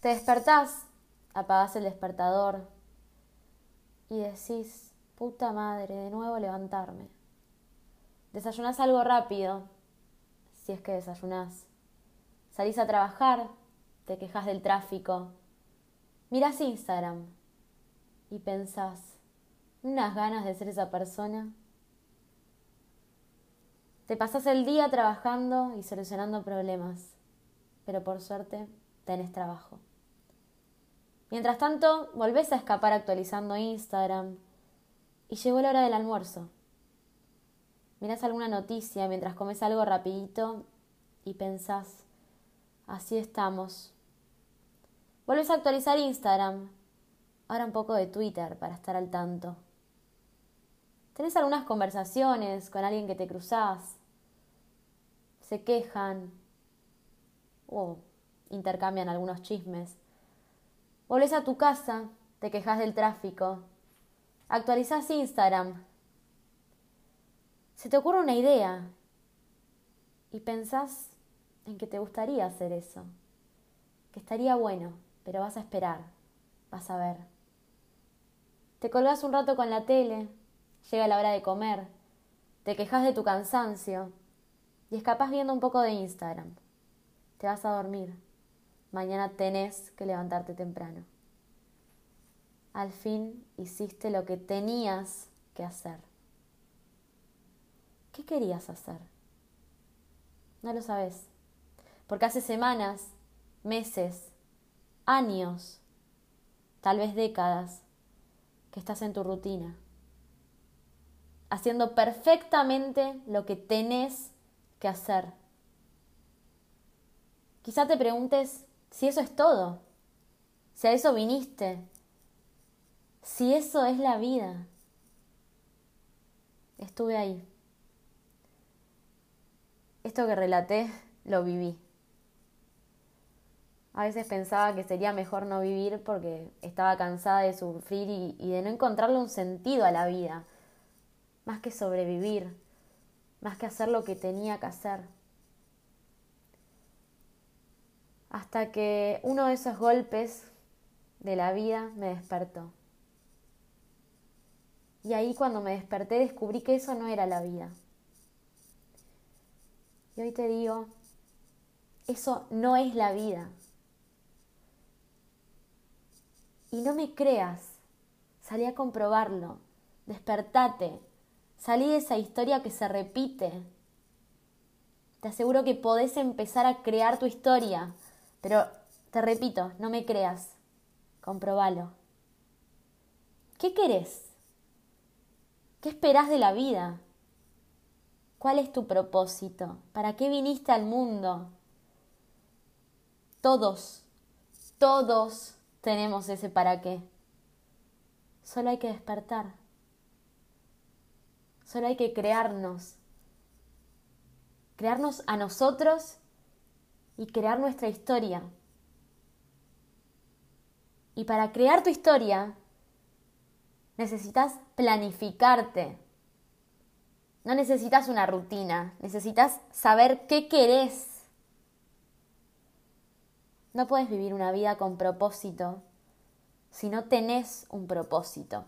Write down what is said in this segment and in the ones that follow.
Te despertás, apagás el despertador y decís, puta madre, de nuevo levantarme. Desayunás algo rápido, si es que desayunás. Salís a trabajar, te quejas del tráfico. Mirás Instagram y pensás, unas ganas de ser esa persona. Te pasás el día trabajando y solucionando problemas, pero por suerte tenés trabajo. Mientras tanto, volvés a escapar actualizando Instagram y llegó la hora del almuerzo. Mirás alguna noticia mientras comes algo rapidito y pensás, así estamos. Volvés a actualizar Instagram, ahora un poco de Twitter para estar al tanto. Tenés algunas conversaciones con alguien que te cruzás, se quejan o intercambian algunos chismes. Volvés a tu casa, te quejas del tráfico, actualizás Instagram, se te ocurre una idea y pensás en que te gustaría hacer eso, que estaría bueno, pero vas a esperar, vas a ver. Te colgás un rato con la tele, llega la hora de comer, te quejas de tu cansancio y escapás viendo un poco de Instagram. Te vas a dormir mañana tenés que levantarte temprano. Al fin hiciste lo que tenías que hacer. ¿Qué querías hacer? No lo sabes. Porque hace semanas, meses, años, tal vez décadas, que estás en tu rutina, haciendo perfectamente lo que tenés que hacer. Quizá te preguntes, si eso es todo, si a eso viniste, si eso es la vida. Estuve ahí. Esto que relaté lo viví. A veces pensaba que sería mejor no vivir porque estaba cansada de sufrir y, y, de no encontrarle un sentido a la vida, más que sobrevivir, más que hacer lo que tenía que hacer. Hasta que uno de esos golpes de la vida me despertó. Y ahí cuando me desperté descubrí que eso no era la vida. Y hoy te digo, eso no es la vida. Y no me creas, salí a comprobarlo, despertate, salí de esa historia que se repite. Te aseguro que podés empezar a crear tu historia, pero te repito, no me creas, comprobalo. ¿Qué querés? ¿Qué esperás de la vida? ¿Cuál es tu propósito? ¿Para qué viniste al mundo? Todos, todos tenemos ese para qué. Solo hay que despertar. Solo hay que crearnos. Crearnos a nosotros y crear nuestra historia. Y para crear tu historia necesitas planificarte. No necesitas una rutina, necesitas saber qué querés. No puedes vivir una vida con propósito si no tenés un propósito.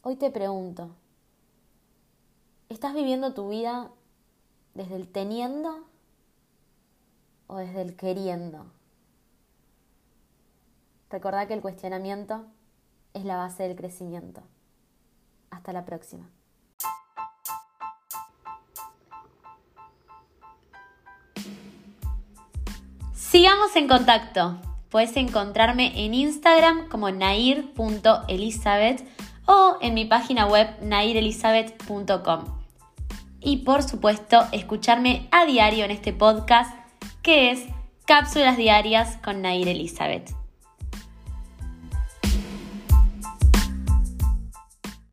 Hoy te pregunto, ¿estás viviendo tu vida ¿Desde el teniendo o desde el queriendo? Recordá que el cuestionamiento es la base del crecimiento. Hasta la próxima. Sigamos en contacto. Puedes encontrarme en Instagram como nair.elizabeth o en mi página web nairelizabeth.com y por supuesto escucharme a diario en este podcast que es Cápsulas diarias con Nair Elizabeth.